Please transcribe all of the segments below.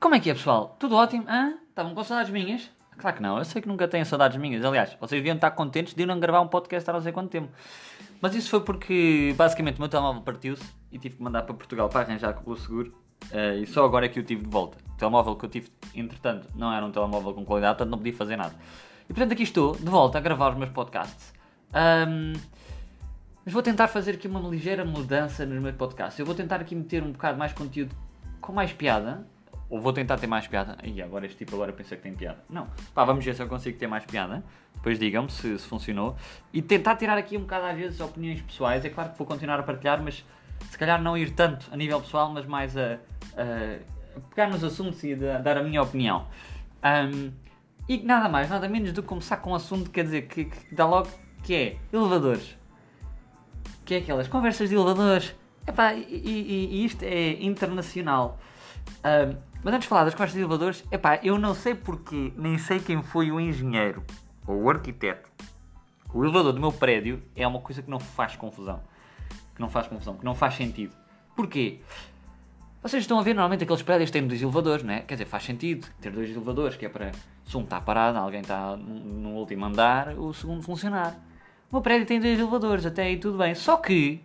Como é que é, pessoal? Tudo ótimo? Hã? Estavam com saudades minhas? Claro que não, eu sei que nunca têm saudades minhas. Aliás, vocês deviam estar contentes de eu não gravar um podcast há não sei quanto tempo. Mas isso foi porque, basicamente, o meu telemóvel partiu-se e tive que mandar para Portugal para arranjar com o seguro. Uh, e só agora é que eu tive de volta. O telemóvel que eu tive, entretanto, não era um telemóvel com qualidade, portanto não podia fazer nada. E portanto aqui estou, de volta, a gravar os meus podcasts. Um, mas vou tentar fazer aqui uma ligeira mudança nos meus podcasts. Eu vou tentar aqui meter um bocado mais conteúdo com mais piada. Ou vou tentar ter mais piada. E agora este tipo agora pensa que tem piada. Não. Pá, vamos ver se eu consigo ter mais piada. Depois digam-me se, se funcionou. E tentar tirar aqui um bocado às vezes opiniões pessoais. É claro que vou continuar a partilhar, mas se calhar não ir tanto a nível pessoal, mas mais a, a, pegar nos assuntos e a, dar a minha opinião. Um, e nada mais, nada menos do que começar com um assunto, quer dizer, que, que dá logo que é elevadores. Que é aquelas conversas de elevadores. Epá, e, e, e isto é internacional. Um, mas antes de falar das conversas de elevadores, epá, eu não sei porquê, nem sei quem foi o engenheiro ou o arquiteto. O elevador do meu prédio é uma coisa que não faz confusão. Que não faz confusão, que não faz sentido. Porquê? Vocês estão a ver, normalmente aqueles prédios têm dois elevadores, não é? Quer dizer, faz sentido ter dois elevadores, que é para se um está parado, alguém está no último andar, o segundo funcionar. O meu prédio tem dois elevadores, até aí tudo bem. Só que,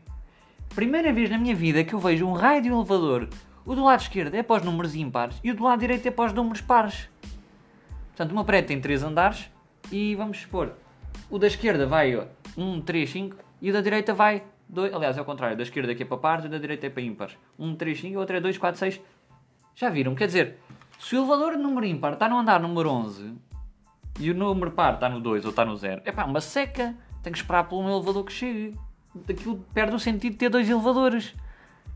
primeira vez na minha vida que eu vejo um raio de um elevador, o do lado esquerdo é para os números ímpares e o do lado direito é para os números pares. Portanto, o meu prédio tem três andares e vamos supor, o da esquerda vai 1, 3, 5 e o da direita vai dois, aliás, é o contrário, da esquerda aqui é para pares e da direita é para ímpares. Um, três, cinco, o outro é 2, 4, 6. Já viram? Quer dizer, se o elevador número ímpar está no andar número 11 e o número par está no 2 ou está no 0, é pá, uma seca. Tem que esperar por um elevador que chegue. Daquilo perde o sentido de ter dois elevadores.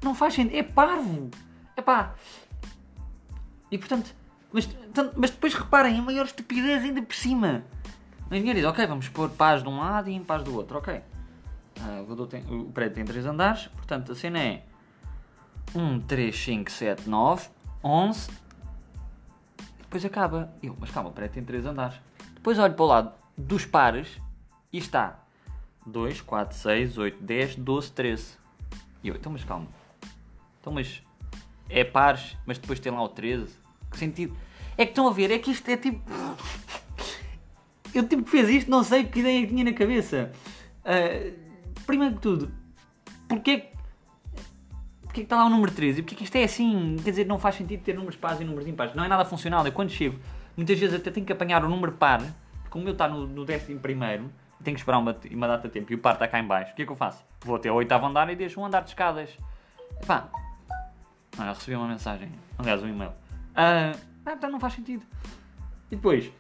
Não faz sentido. É parvo. É pá. E portanto, mas, mas depois reparem, a maior estupidez ainda por cima. O engenheiro diz, ok, vamos pôr paz de um lado e em paz do outro, ok. O, tem, o prédio tem 3 andares, portanto a cena é 1, 3, 5, 7, 9, 11 e depois acaba. Eu, mas calma, o prédio tem 3 andares. Depois olho para o lado dos pares e está 2, 4, 6, 8, 10, 12, 13. E eu, então mas calma. Então mas é pares, mas depois tem lá o 13. Que sentido? É que estão a ver, é que isto é tipo. Eu tipo que fez isto, não sei que ideia tinha na cabeça. Uh, primeiro de tudo, porquê, porquê que está lá o número 13? E porquê que isto é assim? Quer dizer, não faz sentido ter números pares e números impares. Não é nada funcional. Eu quando chego, muitas vezes até tenho que apanhar o número par, porque o meu está no, no décimo primeiro, tenho que esperar uma, uma data de tempo e o par está cá em baixo. O que é que eu faço? Vou até ao oitavo andar e deixo um andar de escadas. Pá, olha, recebi uma mensagem, aliás, um e-mail. Uh, ah, então não faz sentido. E depois,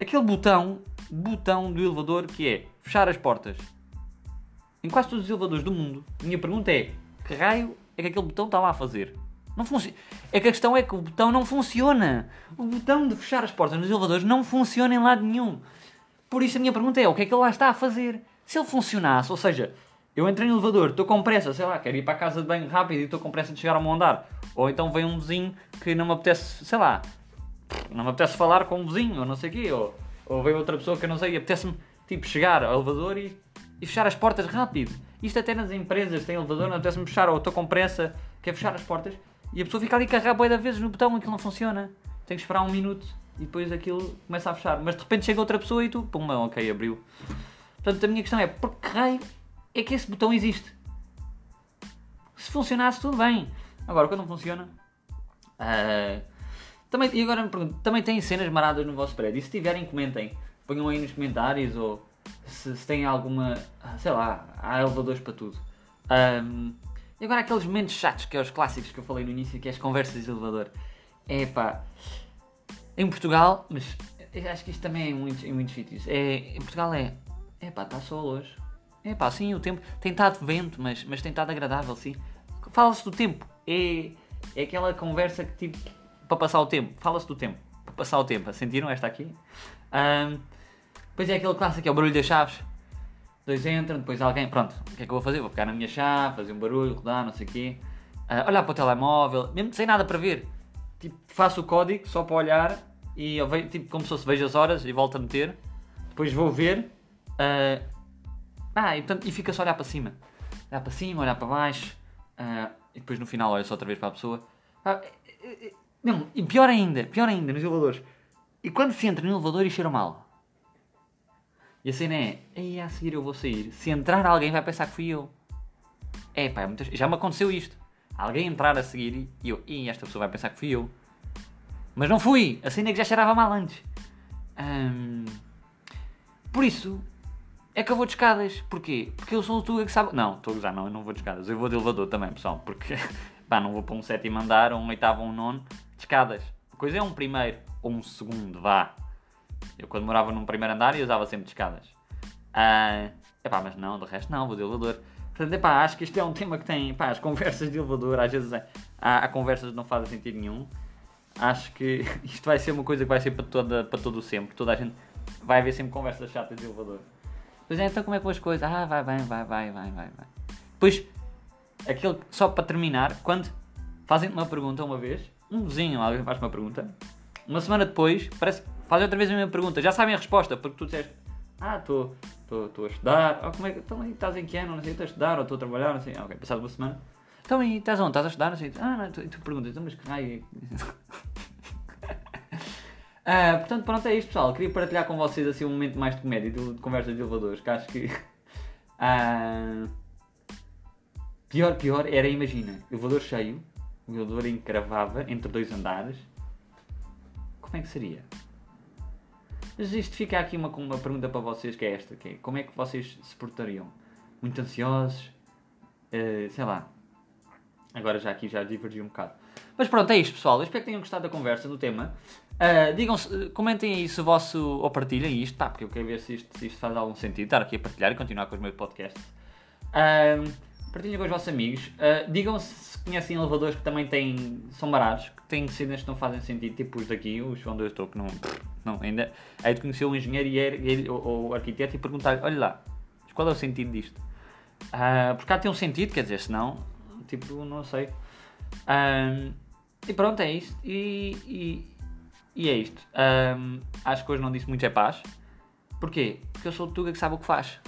aquele botão, botão do elevador que é fechar as portas em quase todos os elevadores do mundo, minha pergunta é: que raio é que aquele botão está lá a fazer? Não funciona. É que a questão é que o botão não funciona. O botão de fechar as portas nos elevadores não funciona em lado nenhum. Por isso a minha pergunta é: o que é que ele lá está a fazer? Se ele funcionasse, ou seja, eu entrei no elevador, estou com pressa, sei lá, quero ir para a casa de banho rápido e estou com pressa de chegar ao meu andar. Ou então vem um vizinho que não me apetece, sei lá, não me apetece falar com um vizinho, ou não sei o quê. Ou, ou vem outra pessoa que eu não sei e apetece-me, tipo, chegar ao elevador e e fechar as portas rápido. Isto até nas empresas tem elevador, não apetece-me fechar, ou estou com pressa, quer fechar as portas, e a pessoa fica ali carregar boia vezes no botão, aquilo não funciona. Tem que esperar um minuto e depois aquilo começa a fechar. Mas de repente chega outra pessoa e tu, pum, ok, abriu. Portanto, a minha questão é, por que raio é que esse botão existe? Se funcionasse, tudo bem. Agora, quando não funciona... Uh, também, e agora me pergunto, também tem cenas maradas no vosso prédio? E se tiverem, comentem. Ponham aí nos comentários ou se, se tem alguma. Sei lá, há elevadores para tudo. Um, e agora aqueles momentos chatos, que é os clássicos que eu falei no início, que é as conversas de elevador. É pá. Em Portugal, mas acho que isto também é em muitos, em muitos sítios. É, em Portugal é. É pá, está sol hoje. É pá, sim, o tempo. Tem estado vento, mas, mas tem estado agradável, sim. Fala-se do tempo. É, é aquela conversa que tipo. Para passar o tempo. Fala-se do tempo. Para passar o tempo. Sentiram esta aqui? Um, depois é aquele clássico, é o barulho das chaves. Dois entram, depois alguém, pronto, o que é que eu vou fazer? Vou pegar na minha chave, fazer um barulho, rodar, não sei o quê. Uh, olhar para o telemóvel, mesmo sem nada para ver. Tipo, faço o código só para olhar e eu vejo, tipo, como se fosse vejo as horas e volto a meter. Depois vou ver. Uh, ah, e, portanto, e fica só a olhar para cima. Olhar para cima, olhar para baixo. Uh, e depois no final olho só outra vez para a pessoa. Não, e pior ainda, pior ainda, nos elevadores. E quando se entra no elevador e cheira mal? E a cena é, aí a seguir eu vou sair. Se entrar alguém vai pensar que fui eu. É pá, é muitas... já me aconteceu isto. Alguém entrar a seguir e eu, e esta pessoa vai pensar que fui eu. Mas não fui. A cena é que já cheirava mal antes. Por isso, é que de escadas. Porquê? Porque eu sou o Tuga que sabe. Não, estou a gozar, não, eu não vou de escadas. Eu vou de elevador também, pessoal. Porque, pá, não vou para um sétimo andar, ou um oitavo ou um nono. De escadas. A coisa é um primeiro ou um segundo, vá. Eu quando morava num primeiro andar eu usava sempre de escadas. Ah, mas não, do resto não, vou de elevador. Portanto, epá, acho que este é um tema que tem, pá, as conversas de elevador, às vezes é, há, há conversas que não fazem sentido nenhum. Acho que isto vai ser uma coisa que vai ser para, toda, para todo o sempre. Toda a gente vai haver sempre conversas chatas de elevador. Pois é, então como é que vão as coisas? Ah, vai vai, vai, vai, vai, vai. Depois, aquele, só para terminar, quando fazem-te uma pergunta uma vez, um vizinho, alguém faz uma pergunta, uma semana depois, parece fazem outra vez a mesma pergunta, já sabem a resposta, porque tu disseste, ah, estou a estudar, ou como é que, então estás em que ano, não sei, estou a estudar, ou estou a trabalhar, não sei, ah, ok, passado uma semana, então aí estás onde, estás a estudar, não sei, ah, não, tu, tu perguntas, então mas que raio Uh, portanto, pronto, é isto, pessoal. Queria partilhar com vocês assim, um momento mais de comédia, de, de conversa de elevadores, que acho que. Uh, pior, pior era, imagina, elevador cheio, o elevador encravava entre dois andares. Como é que seria? Mas isto fica aqui uma, uma pergunta para vocês, que é esta: que é, como é que vocês se portariam? Muito ansiosos? Uh, sei lá. Agora já aqui já divergi um bocado. Mas pronto, é isto, pessoal. Eu espero que tenham gostado da conversa, do tema. Uh, digam comentem aí se o vosso. ou partilhem isto? Porque eu quero ver se isto, se isto faz algum sentido. Estar aqui a partilhar e continuar com os meus podcasts. Uh, partilhem com os vossos amigos. Uh, digam se conhecem elevadores que também têm. são baratos, que têm cenas que não fazem sentido, tipo os daqui, os onde eu estou, que não. não ainda. Aí de conhecer um engenheiro e ele, ou, ou arquiteto e perguntar olha lá, qual é o sentido disto? Uh, porque cá tem um sentido, quer dizer, senão, tipo, não sei. Um, e pronto, é isto. E, e, e é isto. Um, acho que hoje não disse muito é paz. Porquê? Porque eu sou o Tuga que sabe o que faz.